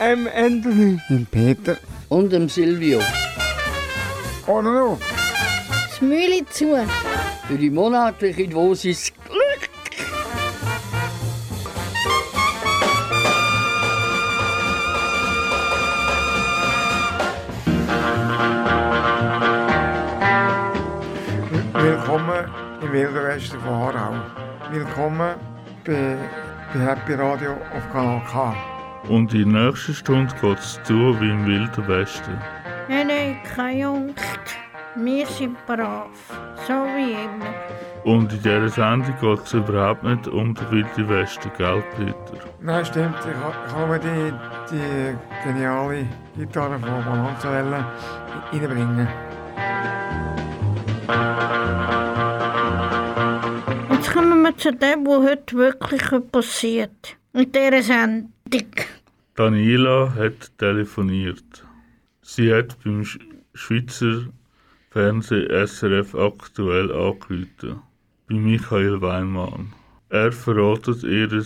Ähm, Anthony. Und Peter. Und dem Silvio. Oder noch? Das Mühle zu. Für die monatliche Dosis Glück. Willkommen im Wilden Westen von Aarau. Willkommen bei, bei Happy Radio auf Kanal K. Und in der nächsten Stunde geht es zu wie im Wilden Westen. Nein, nein, keine Angst. Wir sind brav. So wie immer. Und in dieser Sendung geht es überhaupt nicht um den Wilden Westen, gell, Peter? Nein, stimmt. Ich ich habe die, die geniale Gitarre von Bonanza reinbringen. Jetzt kommen wir zu dem, was heute wirklich passiert. In dieser Sendung. Daniela hat telefoniert. Sie hat beim Sch Schweizer Fernsehen SRF aktuell angerufen. Bei Michael Weinmann. Er verratet ihr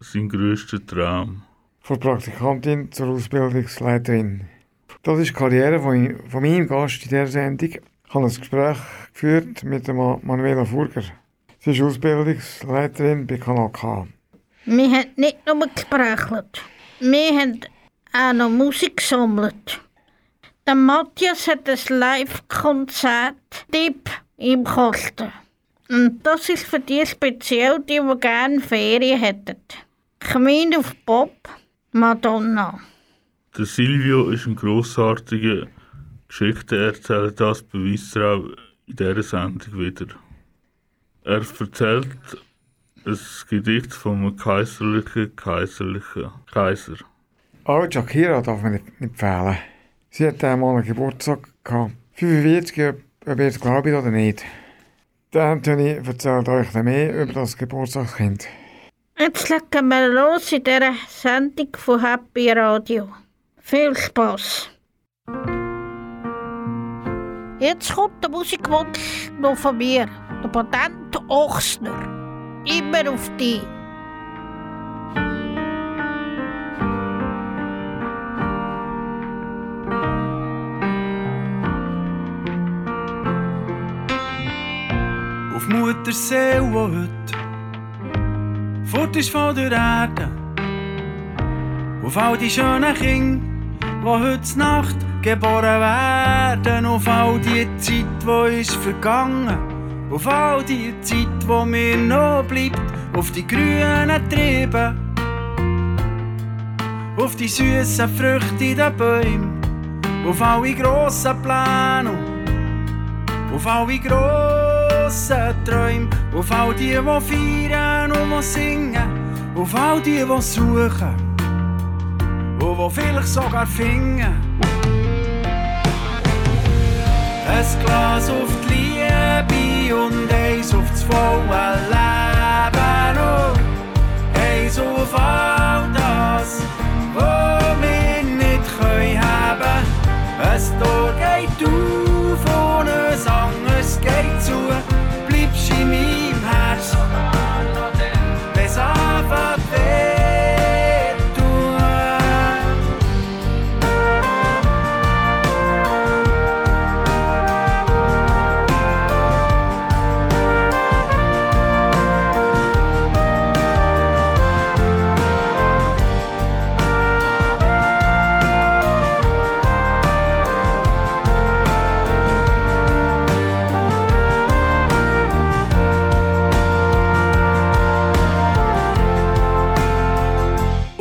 seinen grössten Traum. Von Praktikantin zur Ausbildungsleiterin. Das ist die Karriere von, von meinem Gast in dieser Sendung. Ich habe ein Gespräch geführt mit Manuela Furger. Sie ist Ausbildungsleiterin bei Kanal K. Wir haben nicht nur gesprochen. Wir haben auch noch Musik gesammelt. Der Matthias hat ein Live-Konzert Tipp im Kosten. Und das ist für die speziell, die, die gerne Ferien hätten. Queen of Pop, Madonna. Der Silvio ist ein grossartiger Geschichtenerzähler, das beweist er auch in dieser Sendung wieder. Er erzählt ein Gedicht von einem kaiserlichen, kaiserlichen Kaiser. Auch Shakira darf man nicht, nicht fehlen. Sie hat einmal einen Geburtstag gehabt. 45, ob ihr es glaubt oder nicht. Der Anthony erzählt euch dann mehr über das Geburtstagskind. Jetzt legen wir los in dieser Sendung von Happy Radio. Viel Spaß! Jetzt kommt der Musikwunsch noch von mir, der Patent Ochsner. Immer auf die. Auf Muttersee, wo heute fort ist von der Erde. Auf all die schönen Kinder, die heute Nacht geboren werden. Auf all die Zeit, die ist vergangen. Auf all die Zeit, wo mir noch bleibt. Auf die grünen Triebe. Auf die süßen Früchte in den Bäumen. Auf alle grossen Pläne. Auf alle grossen Träume, auf all die, die feiern und die singen, auf all die, die suchen und die vielleicht sogar finden. Ein Glas auf die Liebe und eins auf das volle Leben und eins auf all das, was wir nicht können haben. Ein Tor geht auf und ein anderes geht zu. Bleibst in meinem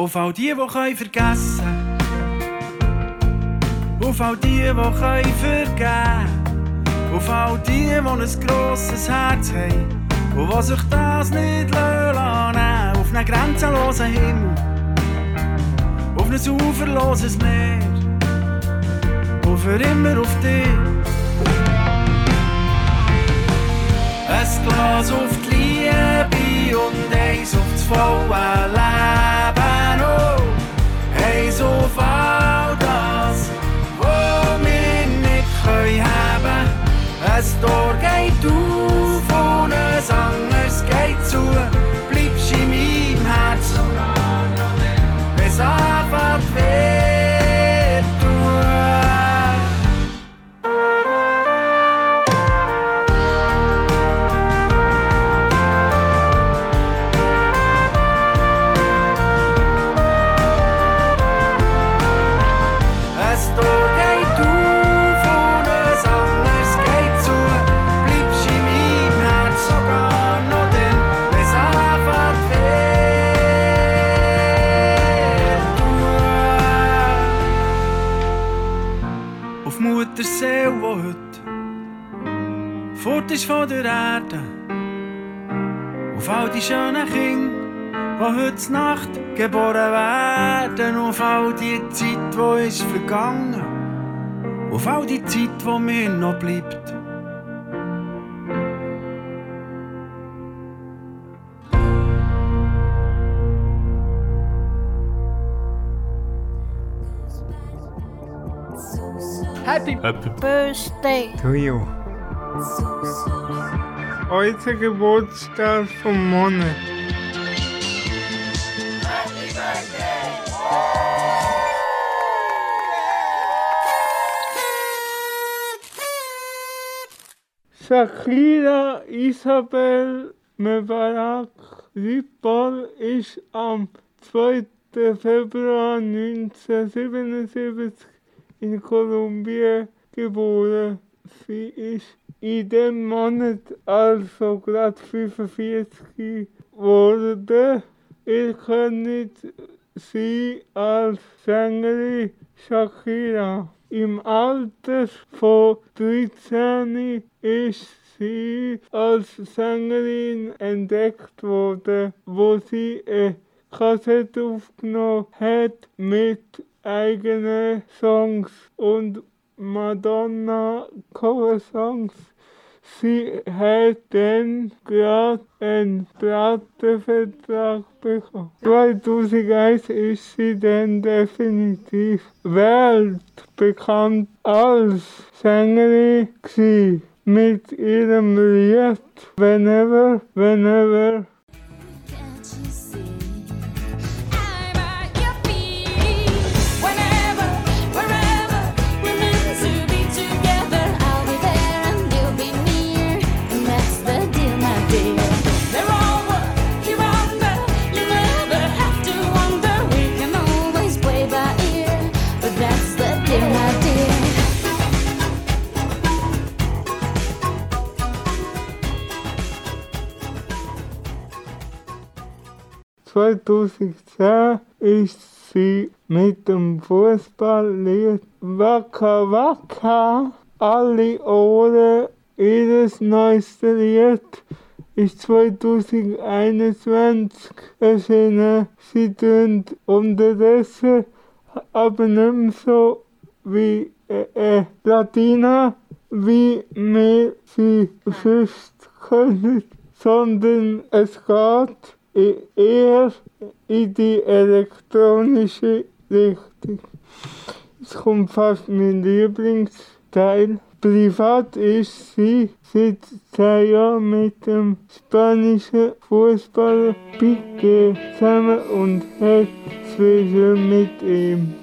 Auf all die, die können vergessen. Auf all die, die können vergeben. Auf all die, die ein grosses Herz haben Und die sich das nicht lassen Auf einen grenzenlosen Himmel. Auf ein uferloses Meer. Und für immer auf dich. Ein Glas auf die Liebe und eins auf das volle Leben. Eins auf all wir nicht können haben. Ein Tor geht auf und ein ist vergangen, auf all die Zeit, die mir noch bleibt. Happy Happy Birthday. To you. Heute Geburtstag vom Monat. Shakira Isabel Mebarak Rippol ist am 2. Februar 1977 in Kolumbien geboren. Sie ist in dem Monat also gerade 45 geworden. Ihr könnt sie als Sängerin Shakira. Im Alter von 13 ist sie als Sängerin entdeckt worden, wo sie eine Kassette aufgenommen hat mit eigenen Songs und Madonna Cover-Songs. Sie hat dann gerade einen Plattenvertrag bekommen. 2001 ist sie dann definitiv weltbekannt als Sängerin gewesen. Mit ihrem Lied Whenever, Whenever 2010 ist sie mit dem Fußballlied Waka Waka alle Ohren ihres neuesten Lied ist 2021 erschienen. Sie tun unterdessen aber nicht mehr so wie äh, äh, Latina, wie wir sie sonst können, sondern es geht eher in die elektronische Richtung. Es kommt fast mein Lieblingsteil. Privat ist sie seit 10 Jahren mit dem spanischen Fußballer Piqué zusammen und hat zwei Söhne mit ihm.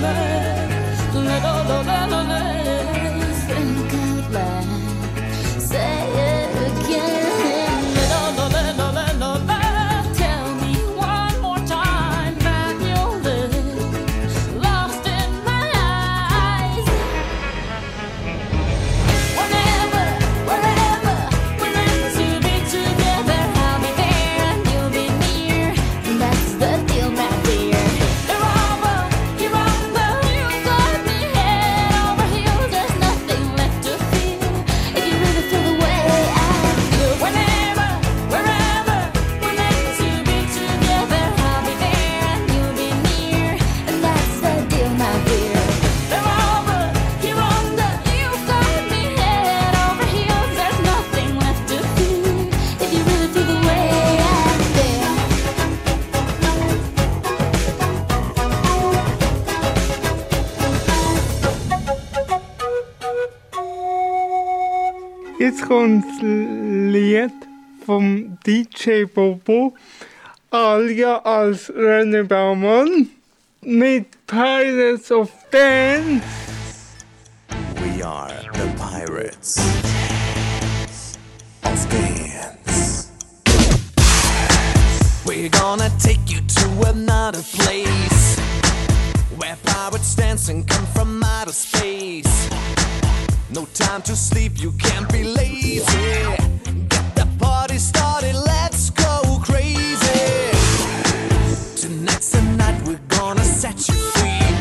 summer. Kommt vom DJ Bobo, alia als René Baumann, mit Pirates of Dance. We are the pirates of dance. We're gonna take you to another place where pirates dance and come from outer space. No time to sleep, you can't be lazy. Get the party started, let's go crazy. Tonight's the night we're gonna set you free.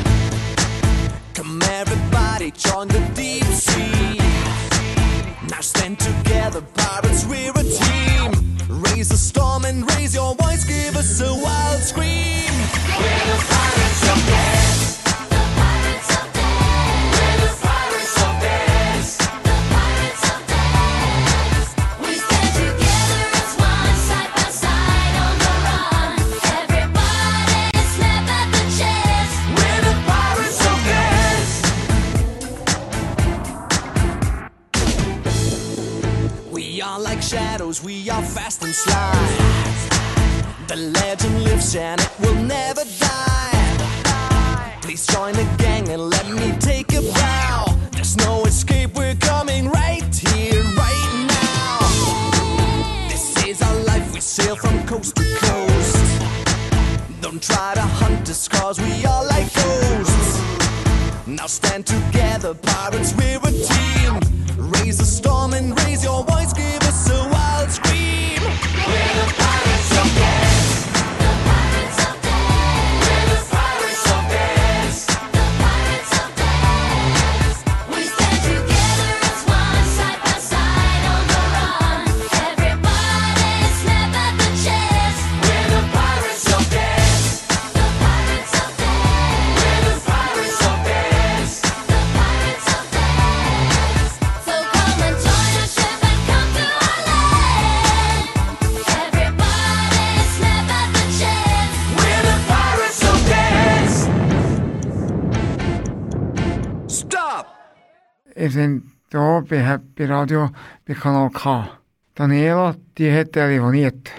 Come everybody, join the deep sea. Now stand together, bei Happy Radio bei Kanal K. Daniela, die hat telefoniert.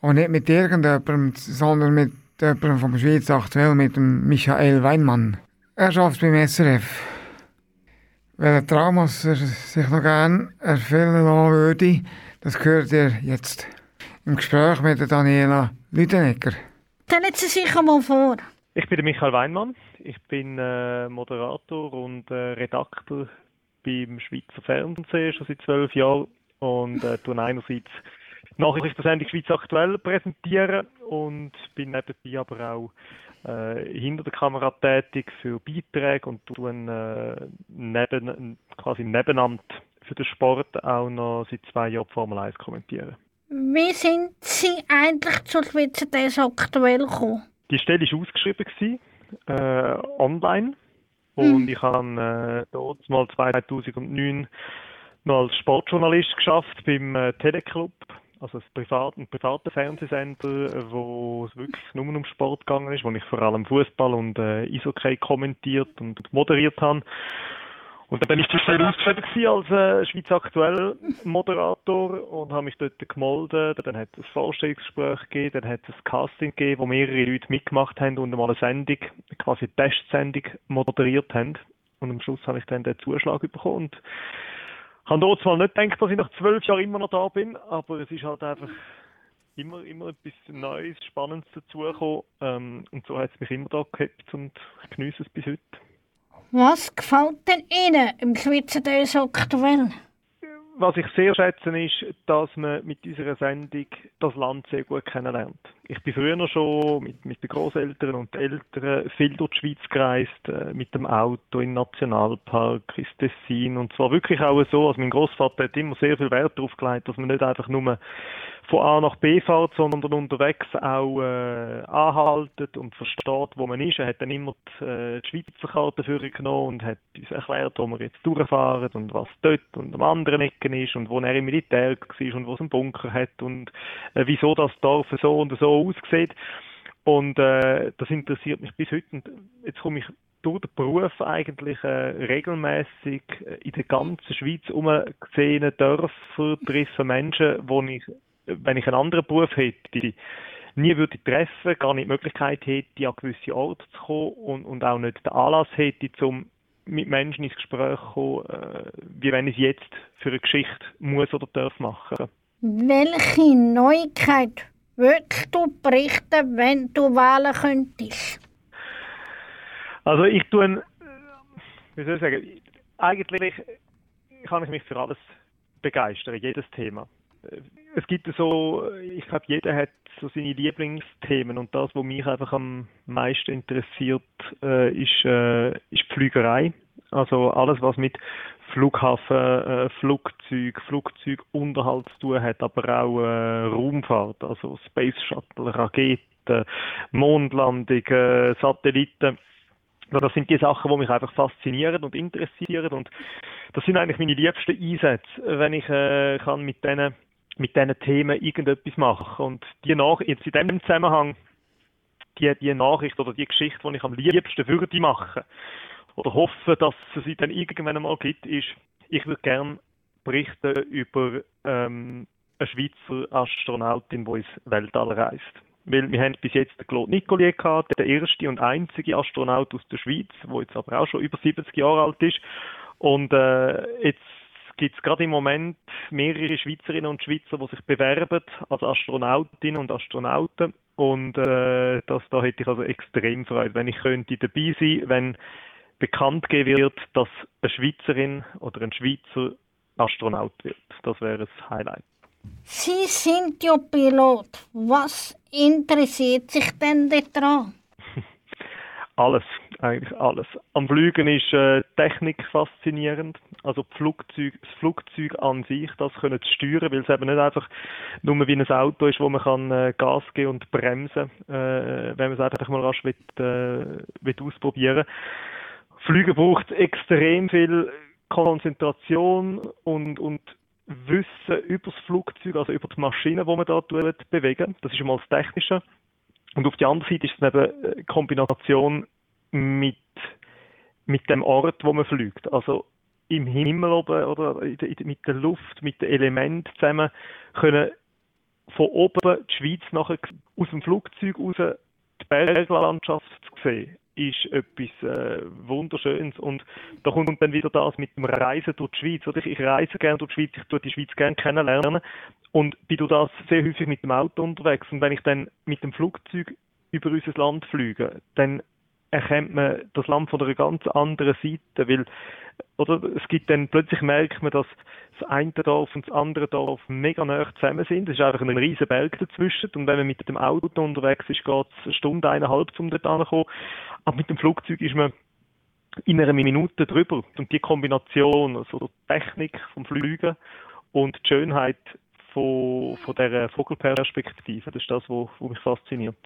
Aber nicht mit irgendjemandem, sondern mit jemandem vom Schweiz aktuell, mit dem Michael Weinmann. Er arbeitet beim SRF. Welche Traumas er sich noch gerne erfüllen lassen würde, das hört ihr jetzt im Gespräch mit der Daniela Lüdenegger. Stellen Sie sich einmal vor. Ich bin der Michael Weinmann. Ich bin äh, Moderator und äh, Redakteur beim Schweizer Fernsehen schon seit zwölf Jahren und äh, tue einerseits Nachrichtensendung Schweiz aktuell präsentieren und bin nebenbei aber auch äh, hinter der Kamera tätig für Beiträge und tue äh, neben, quasi nebenamt für den Sport auch noch seit zwei Jahren Formel 1 kommentieren. Wie sind Sie eigentlich zur Schweizer DS aktuell gekommen? Die Stelle war ausgeschrieben, gewesen, äh, online. Und ich habe äh, dort mal 2009 noch als Sportjournalist geschafft beim äh, Teleclub, also ein, privat, ein privater Fernsehsender, äh, wo es wirklich nur um Sport gegangen ist, wo ich vor allem Fußball und äh, Eishockey kommentiert und moderiert habe. Und dann bin ich zwischendurch ausgeschrieben gewesen als äh, Schweiz aktuell Moderator und habe mich dort gemeldet. Dann hat es ein Vorstellungsgespräch gegeben, dann hat es ein Casting gegeben, wo mehrere Leute mitgemacht haben und mal eine Sendung, quasi eine Testsendung moderiert haben. Und am Schluss habe ich dann den Zuschlag bekommen und habe dort zwar nicht gedacht, dass ich nach zwölf Jahren immer noch da bin, aber es ist halt einfach immer, immer etwas Neues, Spannendes dazugekommen. Ähm, und so hat es mich immer da gehabt und ich geniesse es bis heute. Was gefällt denn Ihnen im Schweizer Dös aktuell? Was ich sehr schätze, ist, dass man mit unserer Sendung das Land sehr gut kennenlernt. Ich bin früher schon mit, mit den Großeltern und Eltern viel durch die Schweiz gereist, äh, mit dem Auto in Nationalpark, ins Tessin. Und zwar wirklich auch so, also mein Großvater hat immer sehr viel Wert darauf gelegt, dass man nicht einfach nur von A nach B fährt, sondern unterwegs auch äh, anhaltet und versteht, wo man ist. Er hat dann immer die, äh, die Schweizer Karte für genommen und hat uns erklärt, wo wir jetzt durchfahren und was dort und am anderen Ecken ist und wo er im Militär war und wo es einen Bunker hat und äh, wieso das Dorf so und so aussieht. Und äh, das interessiert mich bis heute. Und jetzt komme ich durch den Beruf eigentlich äh, regelmäßig in der ganzen Schweiz umgesehene Dörfer treffen Menschen, wo ich, wenn ich einen anderen Beruf hätte, nie würde treffen, gar nicht die Möglichkeit hätte, an gewisse Orte zu kommen und, und auch nicht den Anlass hätte, um mit Menschen ins Gespräch zu kommen, äh, wie wenn ich es jetzt für eine Geschichte muss oder darf machen. Welche Neuigkeit würdest du berichten, wenn du wählen könntest? Also ich tue, wie soll ich sagen, eigentlich kann ich mich für alles begeistern, jedes Thema. Es gibt so, ich glaube, jeder hat so seine Lieblingsthemen und das, was mich einfach am meisten interessiert, äh, ist, äh, ist die Flügerei. Also alles, was mit Flughafen, äh, Flugzeug, Flugzeugunterhalt zu tun hat, aber auch äh, Raumfahrt, also Space Shuttle, Raketen, Mondlandung, äh, Satelliten. Das sind die Sachen, die mich einfach faszinieren und interessieren und das sind eigentlich meine liebsten Einsätze, wenn ich äh, kann mit diesen mit diesen Themen irgendetwas machen und die nach jetzt in diesem Zusammenhang die, die Nachricht oder die Geschichte, die ich am liebsten würde machen oder hoffe, dass es sie dann irgendwann einmal gibt, ist, ich würde gerne berichten über ähm, eine Schweizer Astronautin, die ins Weltall reist. Weil wir haben bis jetzt den Claude Nicollier gehabt, der erste und einzige Astronaut aus der Schweiz, der jetzt aber auch schon über 70 Jahre alt ist. Und äh, jetzt gibt es gerade im Moment mehrere Schweizerinnen und Schweizer, die sich bewerben als Astronautinnen und Astronauten. Und äh, das, da hätte ich also extrem Freude, wenn ich könnte dabei sein, wenn bekannt gegeben wird, dass eine Schweizerin oder ein Schweizer Astronaut wird. Das wäre das Highlight. Sie sind ja Pilot. Was interessiert sich denn daran? Alles, eigentlich alles. Am Fliegen ist äh, Technik faszinierend. Also Flugzeug, das Flugzeug an sich, das können zu steuern, weil es eben nicht einfach nur wie ein Auto ist, wo man kann äh, Gas geben und bremsen, äh, wenn man es einfach mal rasch will, äh, will ausprobieren. Fliegen braucht extrem viel Konzentration und, und Wissen über das Flugzeug, also über die Maschine, die man da bewegen. Das ist einmal das Technische. Und auf der anderen Seite ist es eben eine Kombination mit, mit dem Ort, wo man fliegt. Also im Himmel oben oder in der, in mit der Luft, mit den Elementen zusammen können von oben die Schweiz nachher aus dem Flugzeug raus die Berglandschaft sehen, ist etwas äh, Wunderschönes. Und da kommt dann wieder das mit dem Reisen durch die Schweiz. Oder? Ich reise gerne durch die Schweiz, ich tue die Schweiz gerne kennenlernen und bin durch das sehr häufig mit dem Auto unterwegs. Und wenn ich dann mit dem Flugzeug über unser Land fliege, dann erkennt man das Land von einer ganz anderen Seite, weil oder es gibt dann plötzlich merkt man, dass das eine Dorf und das andere Dorf mega nah zusammen sind. Es ist einfach ein riesen Berg dazwischen und wenn man mit dem Auto unterwegs ist, geht es eine Stunde, eineinhalb, um dort anzukommen. Aber mit dem Flugzeug ist man in einer Minute drüber. Und die Kombination, also die Technik vom Fliegen und die Schönheit von, von dieser Vogelperspektive, das ist das, was mich fasziniert.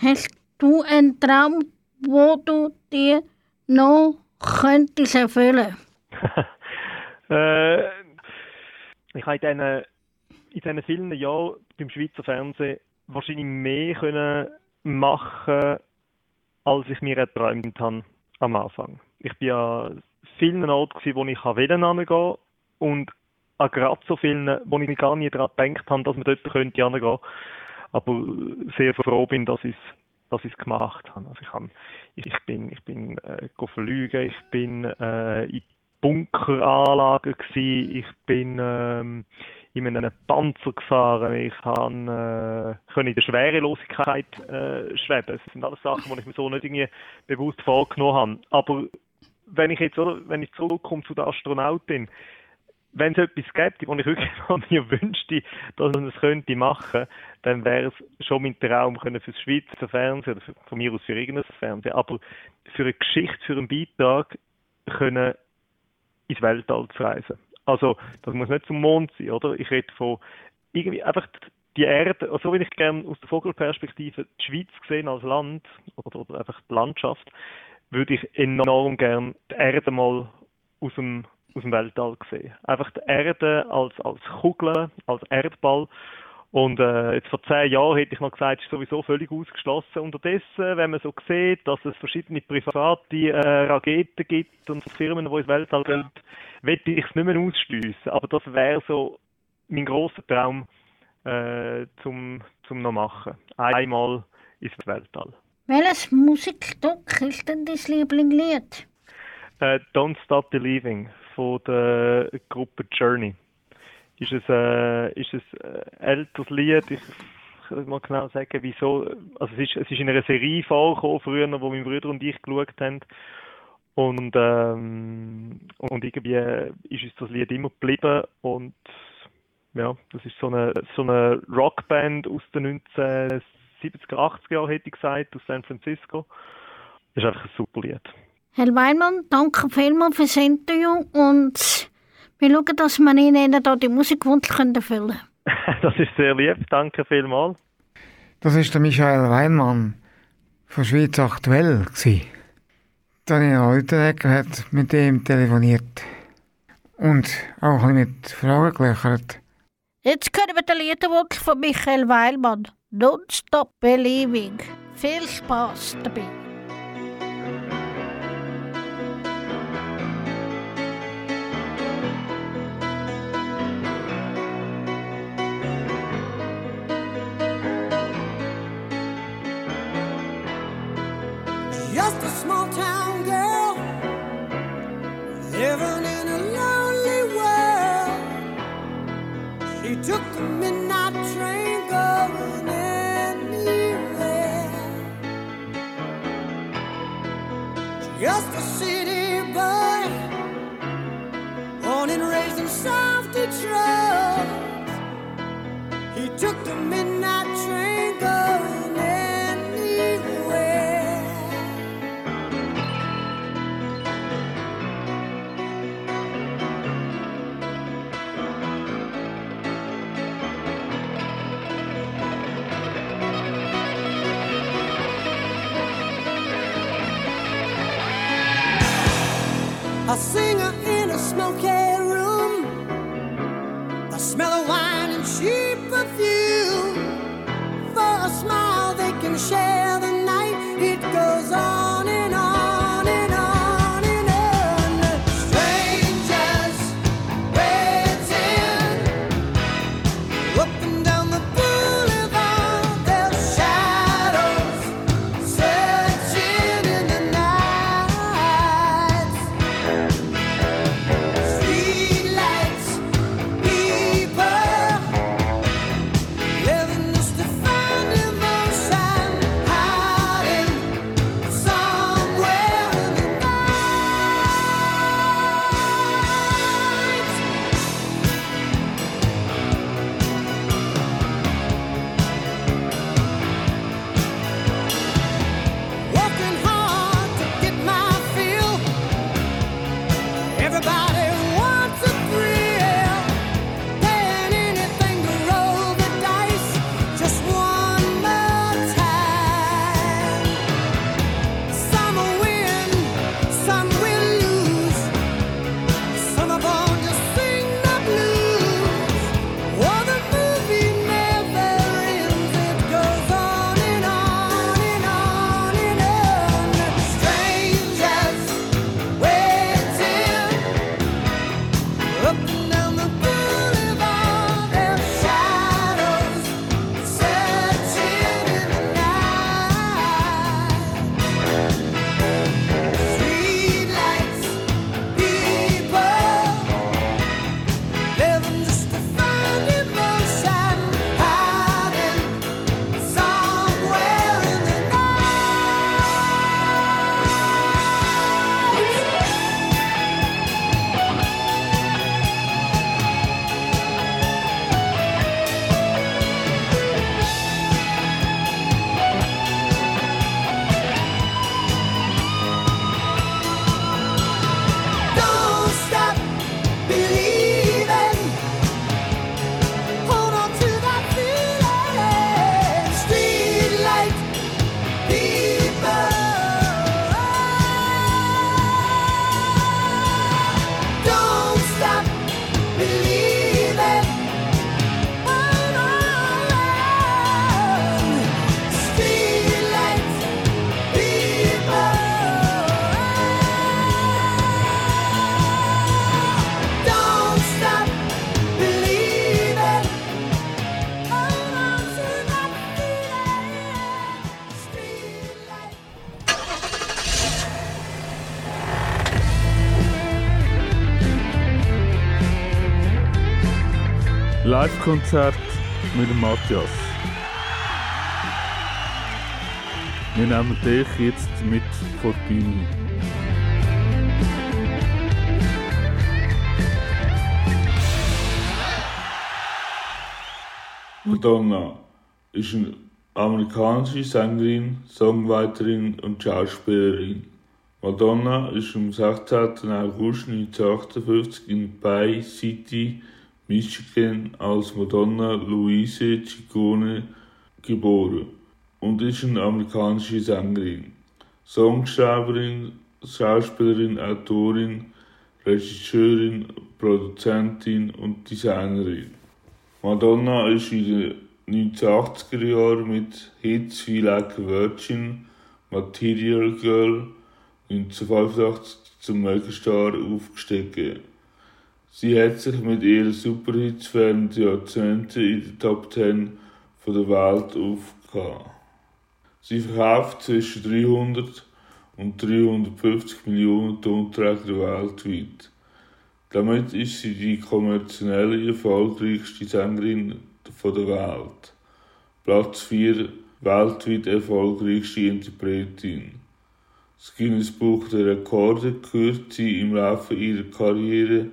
Hast du einen Traum, wo du dir noch könntest erfüllen? äh, ich habe in diesen, in diesen vielen Jahren beim Schweizer Fernsehen wahrscheinlich mehr können machen als ich mir erträumt habe am Anfang. Ich bin ja vielen Orten, wo ich hingehen und an gerade so vielen, wo ich gar nie daran gedacht habe, dass man dort könnte hingehen. Aber sehr froh bin, dass ich es dass ich es gemacht habe. Also ich, habe, ich, bin, ich bin äh, fliegen, ich bin äh, in Bunkeranlagen gewesen, ich bin ähm, in einem Panzer gefahren, ich habe äh, können in der Schwerelosigkeit äh, schweben. Das sind alles Sachen, die ich mir so nicht irgendwie bewusst vorgenommen habe. Aber wenn ich jetzt, oder, wenn ich zurückkomme zu der Astronautin, wenn es etwas gäbe, wo ich wirklich von mir wünschte, dass man es könnte machen, dann wäre es schon mein Traum können fürs Schweizer Fernsehen oder für, von mir aus für irgendein Fernsehen, aber für eine Geschichte, für einen Beitrag können ins Weltall zu reisen. Also das muss nicht zum Mond sein, oder? Ich rede von irgendwie einfach die Erde, also wenn ich gerne aus der Vogelperspektive die Schweiz gesehen als Land oder, oder einfach die Landschaft, würde ich enorm gern die Erde mal aus dem aus dem Weltall gesehen. Einfach die Erde als, als Kugel, als Erdball. Und äh, jetzt vor zehn Jahren hätte ich noch gesagt, ist sowieso völlig ausgeschlossen. Unterdessen, wenn man so sieht, dass es verschiedene private äh, Raketen gibt und Firmen, die ins Weltall gehen, wette ich es nicht mehr ausschliessen. Aber das wäre so mein grosser Traum äh, zum, zum noch machen. Einmal ins Weltall. Welches Musikstück ist denn dein Lieblingslied? Äh, Don't Stop Believing von der Gruppe Journey. Ist es, äh, ist es ein älteres Lied? Ich kann mal genau sagen, wieso. Also es ist, es ist in einer Serie vorgekommen, früher, wo mein Bruder und ich geschaut haben. Und, ähm, und irgendwie ist uns das Lied immer geblieben. Und ja, das ist so eine, so eine Rockband aus den 1970er, 80er Jahren, hätte ich gesagt, aus San Francisco. Das ist einfach ein super Lied. Herr Weinmann, danke vielmals fürs Interview und wir schauen, dass wir Ihnen da die Musikwunsch erfüllen können. Das ist sehr lieb, danke vielmals. Das ist der Michael Weinmann von Schweiz aktuell gsi. Daniel Leutenegger hat mit ihm telefoniert und auch ein bisschen mit Fragen gelöchert. Jetzt können wir den Liederwunsch von Michael Weilmann. Don't Stop Believing. Viel Spaß dabei. In Detroit. He took the midnight train going anywhere. In a smoky Live-Konzert mit dem Matthias. Wir nehmen dich jetzt mit vor die Bühne. Madonna ist eine amerikanische Sängerin, Songwriterin und Schauspielerin. Madonna ist am 16. August 1958 in Bay City, Michigan als Madonna Louise Ciccone geboren und ist eine amerikanische Sängerin, Songschreiberin, Schauspielerin, Autorin, Regisseurin, Produzentin und Designerin. Madonna ist in den 1980er Jahren mit Hits wie Like a Virgin, Material Girl 1985 zum Megastar aufgestiegen. Sie hat sich mit ihren Superhits während Jahrzehnten in den Top 10 von der Welt aufgehauen. Sie verkauft zwischen 300 und 350 Millionen Tonträger weltweit. Damit ist sie die kommerziell erfolgreichste Sängerin der Welt. Platz 4 weltweit erfolgreichste Interpretin. Das Guinness Buch der Rekorde gehört sie im Laufe ihrer Karriere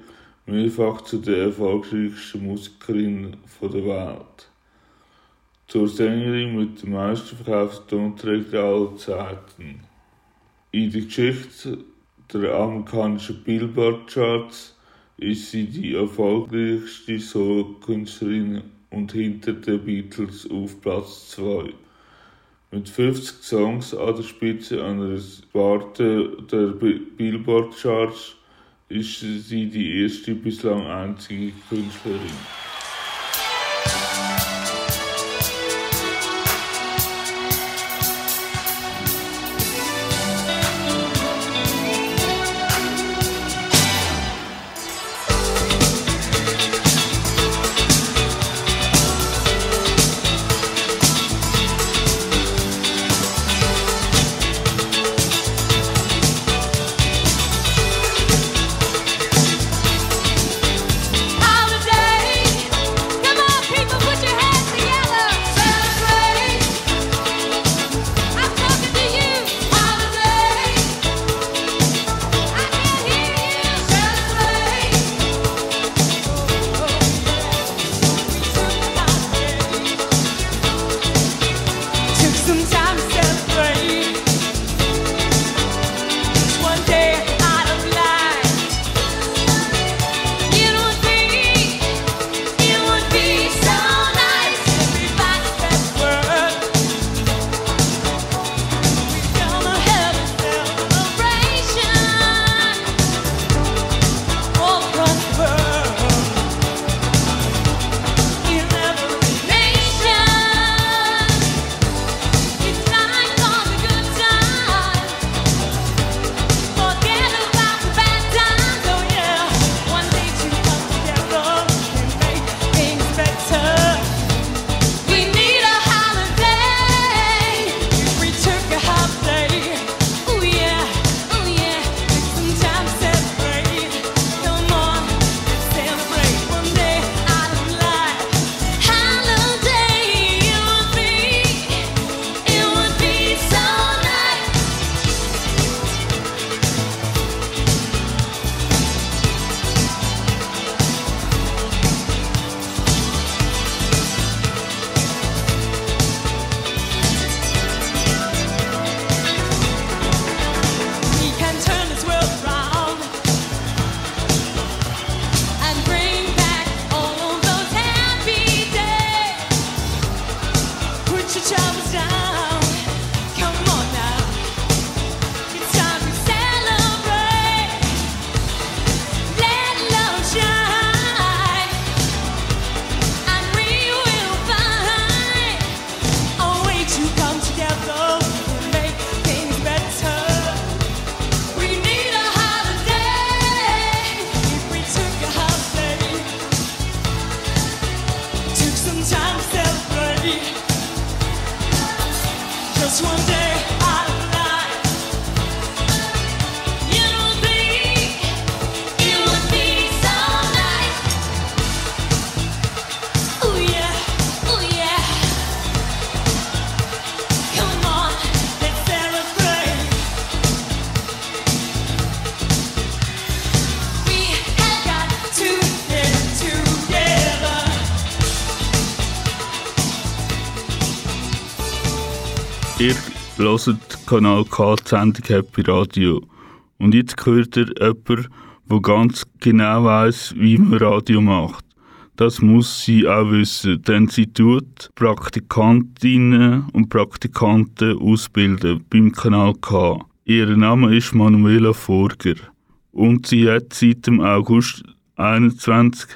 mehrfach zu den erfolgreichsten Musikerinnen von der Welt. Zur Sängerin mit den meisten verkauften Tonträgern aller Zeiten. In der Geschichte der amerikanischen Billboard-Charts ist sie die erfolgreichste Solo-Künstlerin und hinter den Beatles auf Platz 2. Mit 50 Songs an der Spitze einer Sparte der Billboard-Charts ist sie die erste bislang einzige Künstlerin. Hört Kanal K, die Sendung Happy Radio. Und jetzt hört ihr jemanden, der ganz genau weiß, wie man Radio macht. Das muss sie auch wissen, denn sie tut Praktikantinnen und Praktikanten ausbilden beim Kanal K. Ihr Name ist Manuela Forger und sie hat seit dem August 21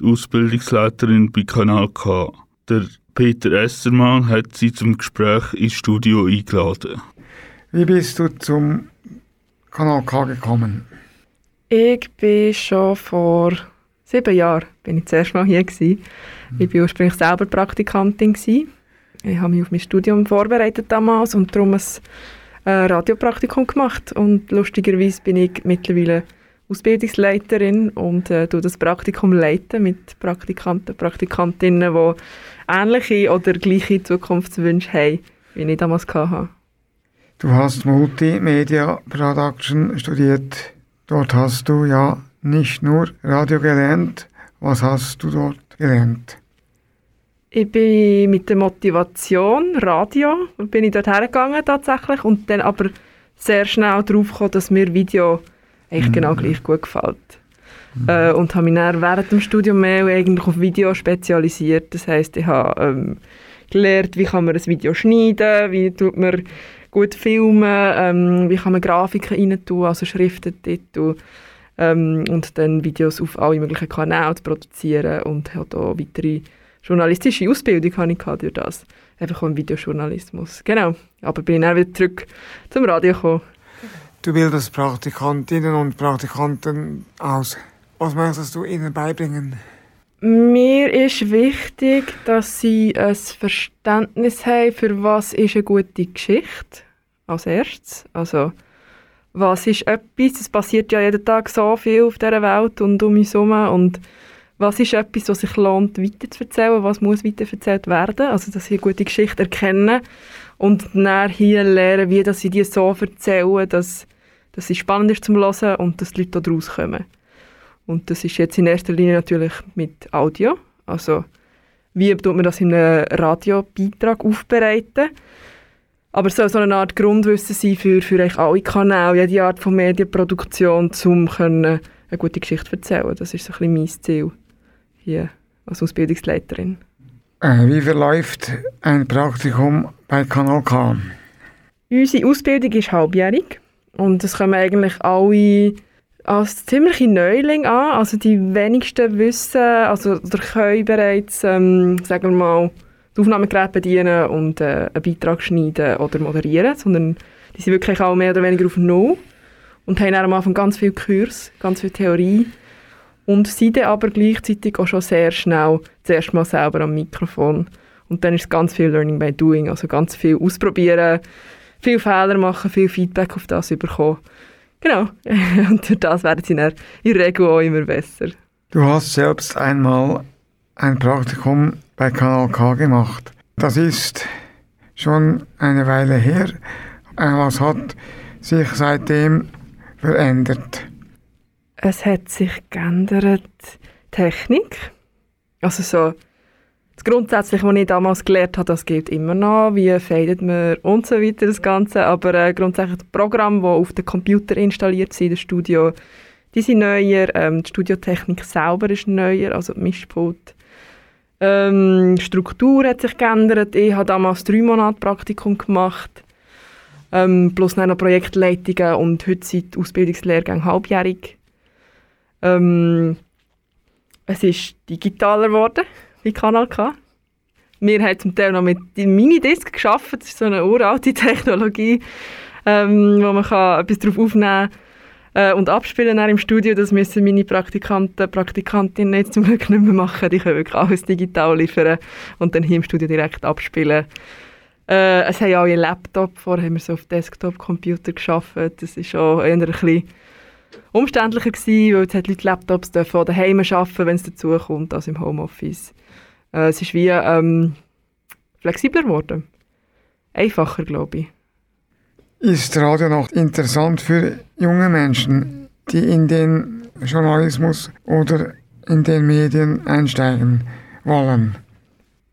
die Ausbildungsleiterin bei Kanal K. Der Peter Essermann hat sie zum Gespräch ins Studio eingeladen. Wie bist du zum Kanal K gekommen? Ich bin schon vor sieben Jahren bin ich zuerst mal hier gewesen. Ich war ursprünglich selber Praktikantin gewesen. Ich habe mich auf mein Studium vorbereitet damals und darum ein äh, Radiopraktikum gemacht. Und lustigerweise bin ich mittlerweile Ausbildungsleiterin und äh, das Praktikum leiten mit Praktikanten, Praktikantinnen, die ähnliche oder gleiche Zukunftswünsche haben, wie ich damals hatte. Du hast Multimedia Production studiert. Dort hast du ja nicht nur Radio gelernt. Was hast du dort gelernt? Ich bin mit der Motivation Radio bin ich dort hergegangen tatsächlich und dann aber sehr schnell darauf gekommen, dass mir Video eigentlich genau gleich gut gefällt. Äh, und habe mich dann während dem Studium mehr eigentlich auf Video spezialisiert. Das heisst, ich habe ähm, gelernt, wie kann man ein Video schneiden, wie tut man gut filmen, ähm, wie kann man Grafiken rein tun, also Schriften, Titel ähm, und dann Videos auf alle möglichen Kanäle zu produzieren und halt auch weitere journalistische Ausbildung habe ich gehabt durch das. Einfach auch im Videojournalismus. Genau. Aber bin dann wieder zurück zum Radio gekommen. Du bildest Praktikantinnen und Praktikanten aus. Was möchtest du ihnen beibringen? Mir ist wichtig, dass sie ein Verständnis haben, für was ist eine gute Geschichte als erstes. Also, was ist etwas, es passiert ja jeden Tag so viel auf dieser Welt und um uns herum und was ist etwas, was sich lohnt, weiterzuerzählen, was muss weiterverzählt werden, also dass sie eine gute Geschichte erkennen und dann hier lernen, wie dass sie die so erzählen, dass, dass sie spannend ist zum Hören und dass die Leute daraus kommen. Und das ist jetzt in erster Linie natürlich mit Audio, also wie tut man das in einem Radiobeitrag aufbereiten. Aber es soll so eine Art Grundwissen sein für, für alle Kanäle, jede Art von Medienproduktion, um können eine gute Geschichte zu erzählen. Das ist so ein bisschen mein Ziel hier als Ausbildungsleiterin. Äh, wie verläuft ein Praktikum bei Kanal K? Unsere Ausbildung ist halbjährig und es kommen eigentlich alle als ziemliche Neuling an. Also die wenigsten wissen, also oder können bereits, ähm, sagen wir mal, das Aufnahmegerät bedienen und äh, einen Beitrag schneiden oder moderieren, sondern die sind wirklich auch mehr oder weniger auf Null und haben am Anfang ganz viel Kurs, ganz viel Theorie und sind dann aber gleichzeitig auch schon sehr schnell zuerst mal selber am Mikrofon. Und dann ist es ganz viel Learning by Doing, also ganz viel ausprobieren, viel Fehler machen, viel Feedback auf das bekommen. Genau, und durch das werden sie dann in der Regel auch immer besser. Du hast selbst einmal ein Praktikum bei Kanal K gemacht. Das ist schon eine Weile her. Äh, Was hat sich seitdem verändert? Es hat sich geändert, Technik. Also so, das Grundsätzliche, was ich damals gelernt habe, das gilt immer noch. Wie fadet man und so weiter, das Ganze. Aber äh, grundsätzlich die Programme, die auf dem Computer installiert sind, das Studio, die sind neuer. Ähm, die Studiotechnik selber ist neuer, also die Mischpult. Ähm, Struktur hat sich geändert. Ich habe damals drei Monate Praktikum gemacht. Ähm, plus noch Projektleitungen und heute sind die Ausbildungslehrgänge halbjährig. Ähm, es ist digitaler geworden, wie Kanal K. Wir haben zum Teil noch mit dem Minidisc geschafft. Das ist so eine uralte Technologie, ähm, wo man kann etwas drauf aufnehmen äh, und abspielen dann im Studio. Das müssen meine Praktikanten, Praktikantinnen jetzt zum Glück nicht mehr machen. Die können wirklich alles digital liefern und dann hier im Studio direkt abspielen. Äh, es haben ja alle Laptop, vorher haben wir so auf Desktop-Computer geschafft. Das ist auch eher ein bisschen umständlicher gewesen, weil jetzt hat Leute Laptops dürfen auch daheim arbeiten, wenn es dazu kommt, als im Homeoffice. Äh, es ist wie ähm, flexibler geworden. Einfacher, glaube ich. Ist Radio noch interessant für junge Menschen, die in den Journalismus oder in den Medien einsteigen wollen?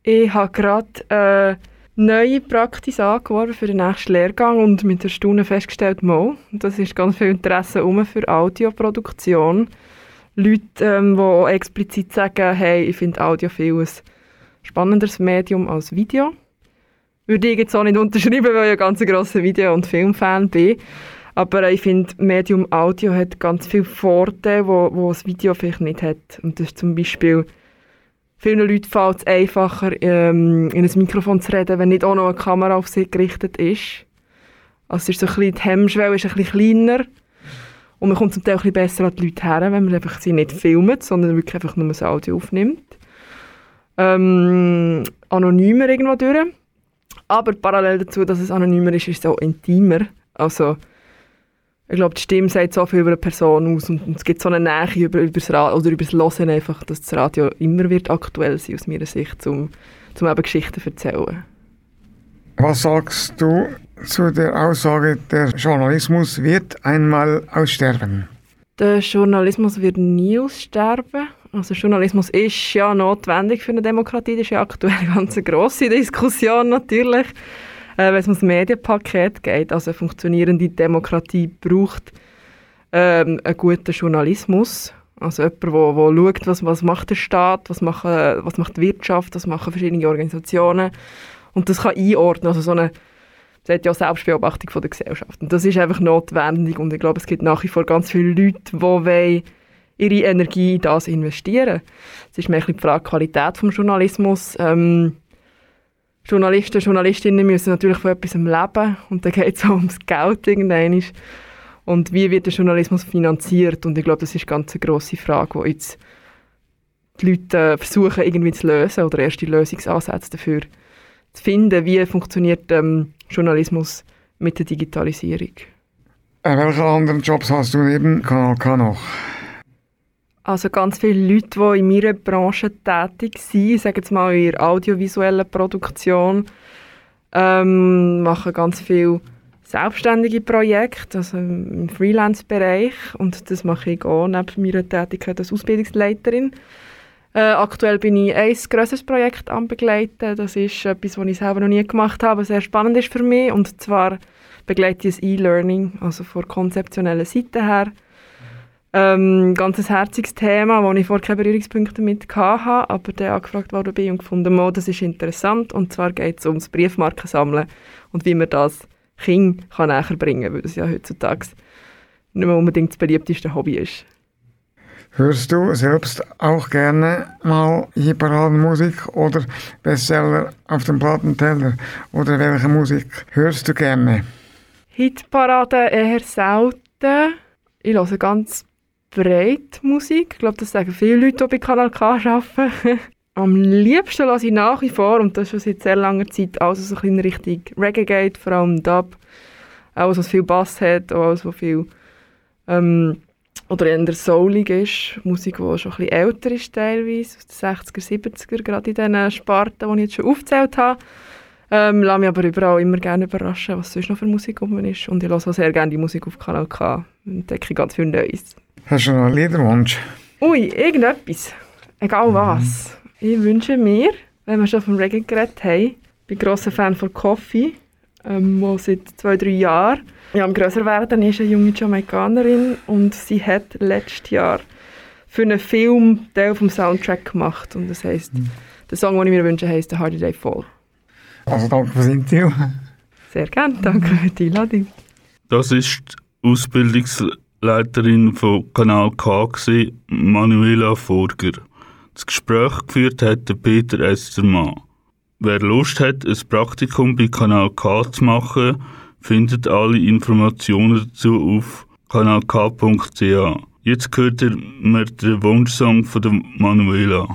Ich habe gerade äh, neue Praxis angeworben für den nächsten Lehrgang und mit der Stunde festgestellt, mal, das ist ganz viel Interesse um für Audioproduktion. Leute, ähm, die explizit sagen, hey, ich finde Audio viel ein spannenderes Medium als Video. Würde ich jetzt auch nicht unterschreiben, weil ich ein ganz grosser Video- und Filmfan bin. Aber äh, ich finde, Medium Audio hat ganz viele Vorteile, wo das Video vielleicht nicht hat. Und das ist zum Beispiel, vielen Leuten fällt es einfacher, ähm, in ein Mikrofon zu reden, wenn nicht auch noch eine Kamera auf sie gerichtet ist. Also ist so ein bisschen, die Hemmschwelle ist ein bisschen kleiner. Und man kommt zum Teil ein bisschen besser an die Leute her, wenn man einfach sie nicht filmt, sondern wirklich einfach nur das Audio aufnimmt. Ähm, anonymer irgendwo durch. Aber parallel dazu, dass es anonymer ist, ist es auch intimer. Also, ich glaube, die Stimme sagt so viel über eine Person aus und, es gibt so eine Nähe über, über das Radio, oder über das Hören einfach, dass das Radio immer wird aktuell sein aus meiner Sicht, um, um eben Geschichten zu erzählen. Was sagst du zu der Aussage, der Journalismus wird einmal aussterben? Der Journalismus wird nie aussterben. Also Journalismus ist ja notwendig für eine Demokratie. Das ist ja aktuell eine ganz grosse Diskussion natürlich, wenn es um das Medienpaket geht. Also eine funktionierende Demokratie braucht ähm, einen guten Journalismus. Also jemand, der, der schaut, was, was macht der Staat, was, machen, was macht die Wirtschaft, was machen verschiedene Organisationen und das kann einordnen. Also so eine das hat ja Selbstbeobachtung von der Gesellschaft. Und das ist einfach notwendig. Und ich glaube, es gibt nach wie vor ganz viele Leute, die ihre Energie in das investieren. Es ist mehr die Frage der Qualität des Journalismus. Ähm, Journalisten, Journalistinnen müssen natürlich von etwas leben. Und dann geht es auch ums Geld irgendwann. Und wie wird der Journalismus finanziert? Und ich glaube, das ist ganz eine grosse Frage, die jetzt die Leute äh, versuchen irgendwie zu lösen oder erste Lösungsansätze dafür zu finden, wie funktioniert ähm, Journalismus mit der Digitalisierung. Äh, welche anderen Jobs hast du neben Kanal K noch? Also ganz viele Leute, die in meiner Branche tätig sind, ich sage jetzt mal in der audiovisuellen Produktion, ähm, machen ganz viele selbstständige Projekte, also im Freelance-Bereich und das mache ich auch neben meiner Tätigkeit als Ausbildungsleiterin. Äh, aktuell bin ich ein grosses Projekt am begleiten. Das ist etwas, was ich selber noch nie gemacht habe, sehr spannend ist für mich. Und zwar begleite ich ein E-Learning, also von konzeptionellen Seite her. Ähm, ganz ein herziges Thema, wo ich vorher keine Berührungspunkte damit hatte, aber der angefragt worden bin und gefunden, mo, das ist interessant. Und zwar geht es ums Briefmarkensammeln und wie man das Kind kann näher bringen kann, weil das ja heutzutage nicht mehr unbedingt das beliebteste Hobby ist. Hörst du selbst auch gerne mal Hitparadenmusik oder Bestseller auf dem Plattenteller? Oder welche Musik hörst du gerne? Hitparade eher selten. Ich höre ganz breit Musik. Ich glaube, das sagen viele Leute, die bei Kanal K arbeiten. Am liebsten höre ich nach wie vor, und das schon seit sehr langer Zeit, alles bisschen in Richtung Reggae geht, vor allem Dub. Alles, was viel Bass hat, auch alles, was viel ähm, oder eher soulig ist. Musik, die schon ein älter ist teilweise, aus den 60er, 70er, gerade in diesen Sparten, die ich jetzt schon aufgezählt habe. Ähm, lasse mich aber überall immer gerne überraschen, was sonst noch für Musik rum ist. Und ich höre auch sehr gerne die Musik auf Kanal K. Entdecke ganz viel Neues. Hast du noch einen Liederwunsch? Ui, irgendetwas. Egal was. Ich wünsche mir, wenn wir schon vom Reggae geredet haben, ich bin grosser Fan von Coffee, ähm, wo seit zwei, drei Jahren ja, am grösser werden ist eine junge Jamaikanerin und sie hat letztes Jahr für einen Film Teil vom Soundtrack gemacht und das heisst, der Song, den ich mir wünsche, heisst «The Harder Day Fall». Also danke fürs Interview. Sehr gerne, danke für die Einladung. Das ist die Ausbildungsleiterin von Kanal K, gewesen, Manuela Forger. Das Gespräch geführt hat Peter Estermann. Wer Lust hat, ein Praktikum bei Kanal K zu machen, findet alle Informationen dazu auf kanalk.ch. Jetzt hört ihr mir den Wunschsong von Manuela.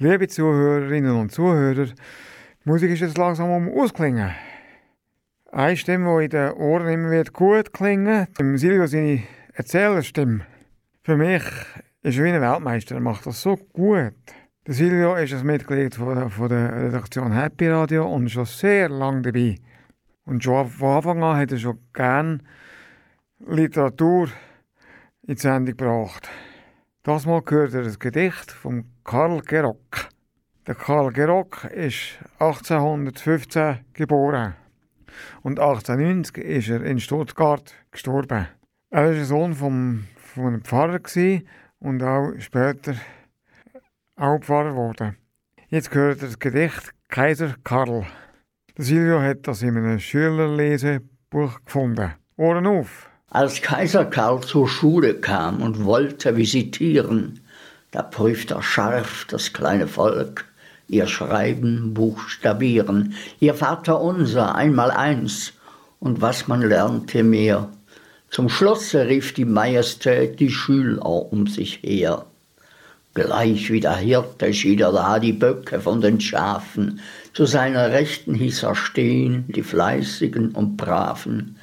Liebe Zuhörerinnen und Zuhörer, die Musik ist jetzt langsam am Ausklingen. Eine Stimme, die in den Ohren immer wird gut klingen, dem Silvio seine Erzählerstimme. Für mich ist er wie ein Weltmeister, er macht das so gut. Der Silvio ist ein Mitglied von der, von der Redaktion Happy Radio und schon sehr lange dabei. Und schon von Anfang an hat er schon gern Literatur in die Sendung gebracht. Das Mal gehört er ein Gedicht von Karl Gerock. Der Karl Gerock ist 1815 geboren und 1890 ist er in Stuttgart gestorben. Er war ein Sohn vom, von einem Pfarrer und auch später auch Pfarrer geworden. Jetzt gehört das Gedicht Kaiser Karl. Silvio hat das in einem Schülerlesebuch gefunden. Ohren auf! Als Kaiser Karl zur Schule kam und wollte visitieren, da prüft er scharf das kleine Volk, ihr Schreiben, Buchstabieren, ihr Vater unser, einmal eins, und was man lernte mehr. Zum Schlosse rief die Majestät die Schüler um sich her. Gleich wie der Hirte schied er da die Böcke von den Schafen, zu seiner Rechten hieß er stehen, die Fleißigen und Braven.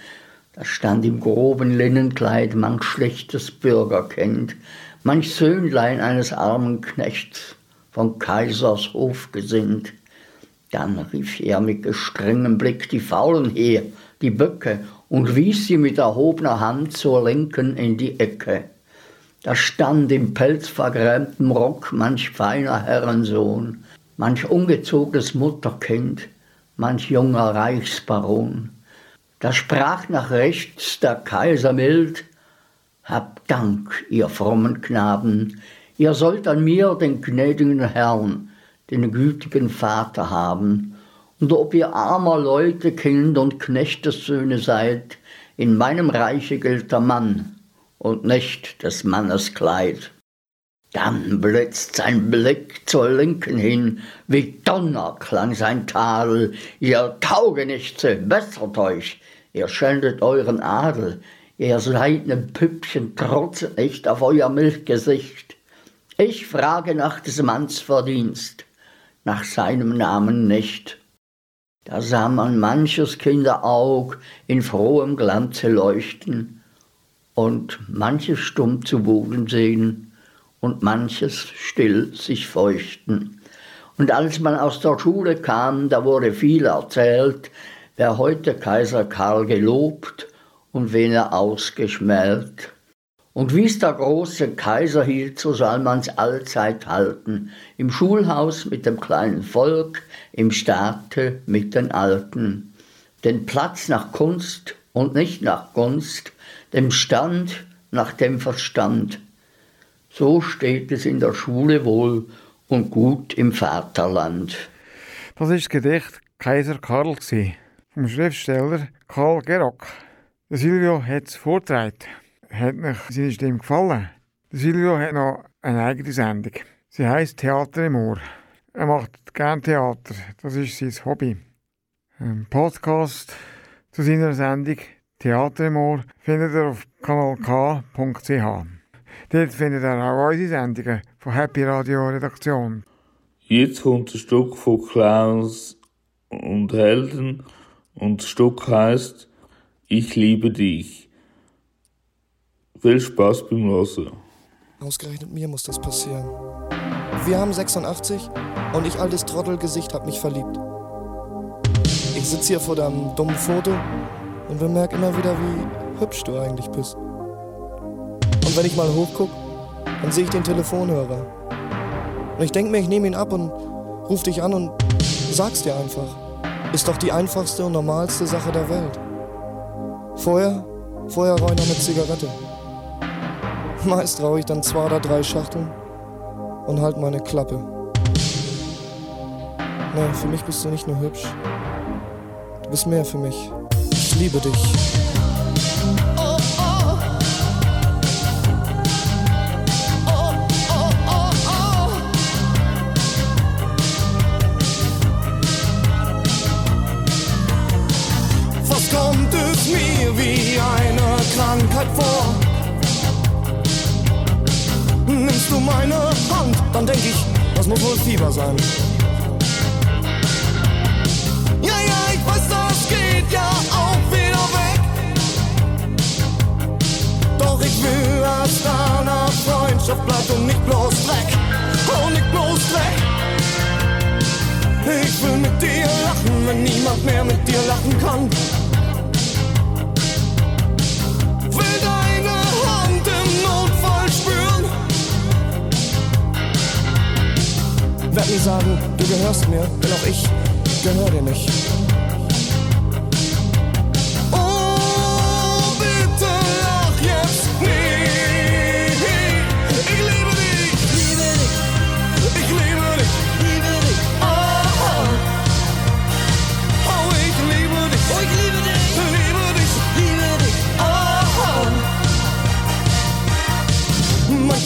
Da stand im groben Linnenkleid manch schlechtes Bürgerkind, manch Söhnlein eines armen Knechts, von Kaisers Hof gesinnt. Dann rief er mit gestrengem Blick die Faulen her, die Böcke, und wies sie mit erhobener Hand zur Linken in die Ecke. Da stand im pelzvergrämten Rock manch feiner Herrensohn, manch ungezogenes Mutterkind, manch junger Reichsbaron. Da sprach nach rechts der Kaiser mild, Habt Dank, ihr frommen Knaben, ihr sollt an mir den gnädigen Herrn, den gütigen Vater haben, und ob ihr armer Leute, Kind und Knechtessöhne seid, in meinem Reiche gilt der Mann und nicht des Mannes Kleid. Dann blitzt sein Blick zur Linken hin, wie Donner klang sein Tadel. Ihr Taugenichtse, bessert euch, ihr schändet euren Adel, ihr seidnen Püppchen trotzet nicht auf euer Milchgesicht. Ich frage nach des Manns Verdienst, nach seinem Namen nicht. Da sah man manches Kinderaug in frohem Glanze leuchten und manches stumm zu Boden sehen und manches still sich feuchten. Und als man aus der Schule kam, da wurde viel erzählt, wer heute Kaiser Karl gelobt und wen er ausgeschmält. Und wie's der große Kaiser hielt, so soll man's allzeit halten, im Schulhaus mit dem kleinen Volk, im Staate mit den Alten. Den Platz nach Kunst und nicht nach Gunst, dem Stand nach dem Verstand. So steht es in der Schule wohl und gut im Vaterland. Das ist das Gedicht Kaiser Karl gsi, vom Schriftsteller Karl Gerock. Der Silvio hat es vorgetragen. Hat euch seine Stimme gefallen? Der Silvio hat noch eine eigene Sendung. Sie heißt Theater im Ohr. Er macht gern Theater, das ist sein Hobby. Ein Podcast zu seiner Sendung Theater im Ohr findet ihr auf kanalk.ch. Dort findet ihr auch unsere Sendungen von Happy Radio Redaktion. Jetzt kommt ein Stück von Clowns und Helden und das Stück heißt Ich liebe dich. Viel Spaß beim Hören. Ausgerechnet mir muss das passieren. Wir haben 86 und ich altes Trottelgesicht hab mich verliebt. Ich sitz hier vor deinem dummen Foto und bemerk immer wieder, wie hübsch du eigentlich bist. Und wenn ich mal hochguck, dann sehe ich den Telefonhörer. Und ich denk mir, ich nehme ihn ab und ruf dich an und sag's dir einfach. Ist doch die einfachste und normalste Sache der Welt. Vorher, vorher rauch ich noch eine Zigarette. Meist rauche ich dann zwei oder drei Schachteln und halt meine Klappe. Na, für mich bist du nicht nur hübsch. Du bist mehr für mich. Ich liebe dich. Meine Hand, dann denk ich, Das muss wohl Fieber sein. Ja, ja, ich weiß, das geht ja auch wieder weg. Doch ich will, dass deiner Freundschaft bleibt und nicht bloß Dreck. Oh, nicht bloß Dreck. Ich will mit dir lachen, wenn niemand mehr mit dir lachen kann. Werd nie sagen, du gehörst mir, denn auch ich gehör dir nicht.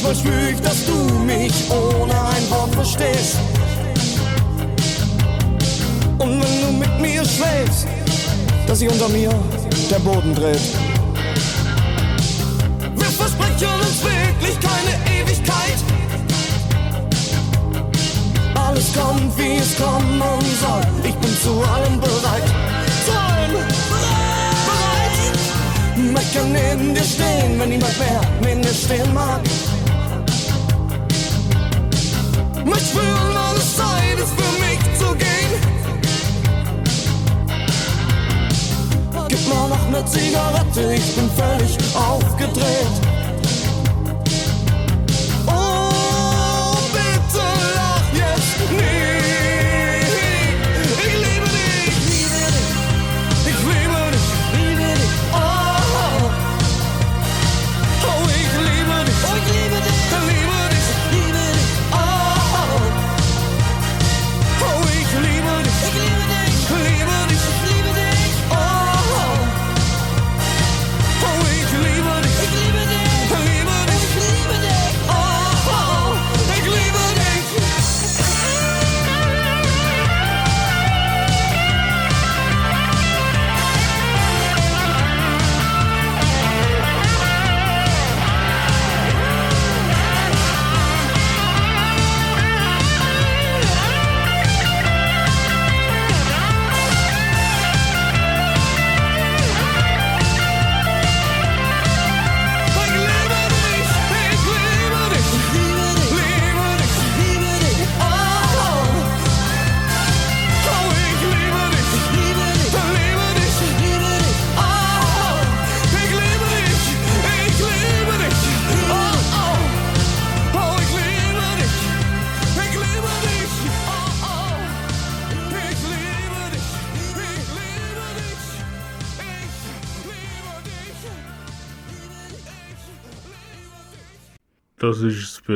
Manchmal spür ich, dass du mich ohne ein Wort verstehst. Und wenn du mit mir schläfst, dass sich unter mir der Boden dreht. wir versprechen uns wirklich keine Ewigkeit. Alles kommt, wie es kommen soll. Ich bin zu allem bereit. Zu allem bereit. Möchte neben dir stehen, wenn niemand mehr neben dir stehen mag. Zigarette, ich bin völlig aufgedreht.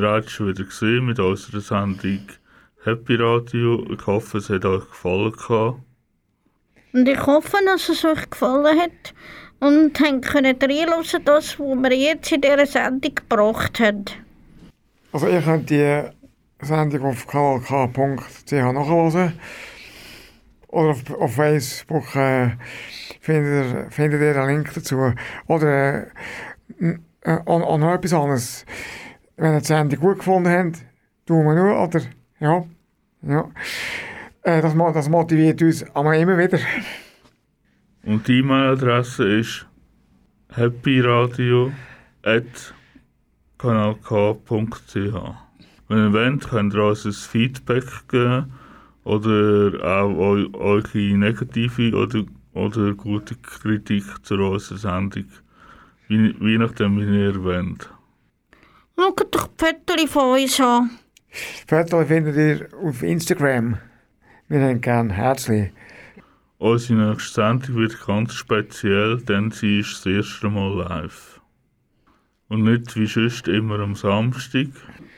Bereits schon wieder gesehen mit unserer Sendung Happy Radio. Ich hoffe, es hat euch gefallen. gehabt. Und ich hoffe, dass es euch gefallen hat und habt können reinhören, das, was wir jetzt in dieser Sendung gebracht haben. Also ihr könnt die Sendung auf kanalk.ch nachhören. Oder auf, auf Facebook äh, findet, ihr, findet ihr einen Link dazu. Oder äh, äh, auch noch etwas anderes. Wenn ihr die Sendung gut gefunden habt, tun wir nur, oder? Ja. ja. Äh, das, mo- das motiviert uns aber immer wieder. Und die E-Mail-Adresse ist happyradio.kanalk.ch. Wenn ihr wollt, könnt ihr uns ein Feedback geben oder auch eu eure negative oder, oder gute Kritik zu unserer Sendung. Wie, wie nachdem, wie ihr wollt. Schaut doch die Fotos von uns an. Fotos findet ihr auf Instagram. Wir haben gerne herzlich. Unsere nächste Sendung wird ganz speziell, denn sie ist das erste Mal live. Und nicht wie sonst immer am Samstag,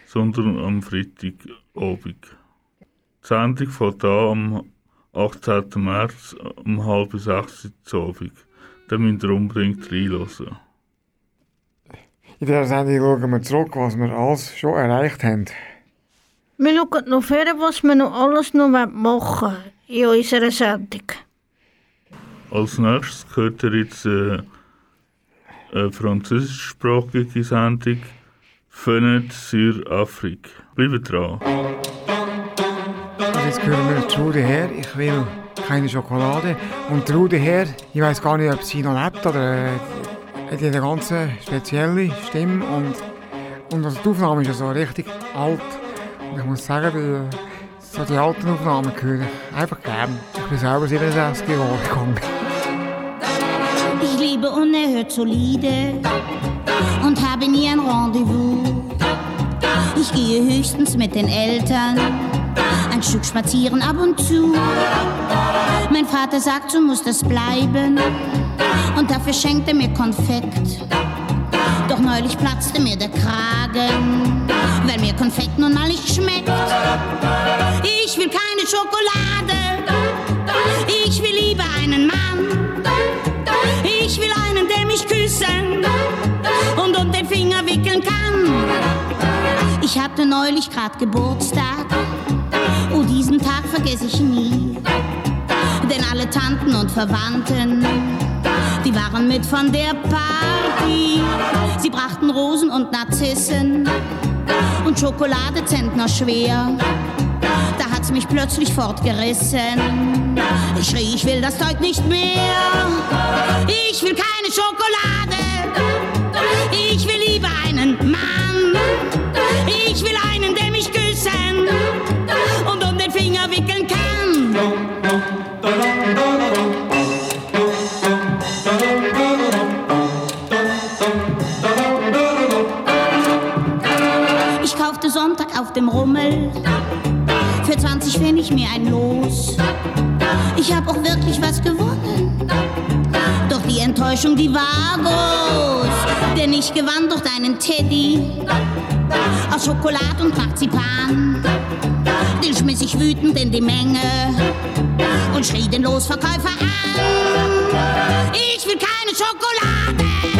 sondern am Freitagabend. Die Sendung fängt an am 18. März um halb sechs Uhr Abend. Da müsst ihr unbedingt reinhören. In dieser Sendung schauen wir zurück, was wir alles schon erreicht haben. Wir schauen noch vor, was wir noch alles noch machen wollen in unserer Sendung. Als nächstes hört ihr jetzt äh, eine französischsprachige Sendung Fenêtre sur Afrique. Bleibt dran. Also jetzt hören wir Trude her, ich will keine Schokolade. Und Trude her, ich weiß gar nicht, ob sie noch lebt oder äh, hat eine ganz spezielle Stimme und, und also die Aufnahme ist ja so richtig alt. Und ich muss sagen, die, so die alten Aufnahmen höre ich einfach gern. Ich bin selber 67 Jahre gegangen. Ich liebe unerhört solide und habe nie ein Rendezvous. Ich gehe höchstens mit den Eltern ein Stück spazieren ab und zu. Mein Vater sagt, so muss das bleiben und dafür schenkt er mir Konfekt. Doch neulich platzte mir der Kragen, weil mir Konfekt nun mal nicht schmeckt. Ich will keine Schokolade, ich will lieber einen Mann. Ich will einen, der mich küssen und um den Finger wickeln kann. Ich hatte neulich grad Geburtstag. Oh, diesen Tag vergesse ich nie. Denn alle Tanten und Verwandten, die waren mit von der Party. Sie brachten Rosen und Narzissen und Schokolade Zentner schwer. Da hat's mich plötzlich fortgerissen. Ich schrie, ich will das Zeug nicht mehr. Ich will keine Schokolade. Ich will lieber einen Mann. Ich will Ich kaufte Sonntag auf dem Rummel für 20 Pfennig mir ein Los. Ich hab auch wirklich was gewonnen. Doch die Enttäuschung, die war groß. Denn ich gewann durch deinen Teddy aus Schokolade und Marzipan. Den schmiss ich wütend in die Menge und schrie den Losverkäufer an. Ich will keine Schokolade.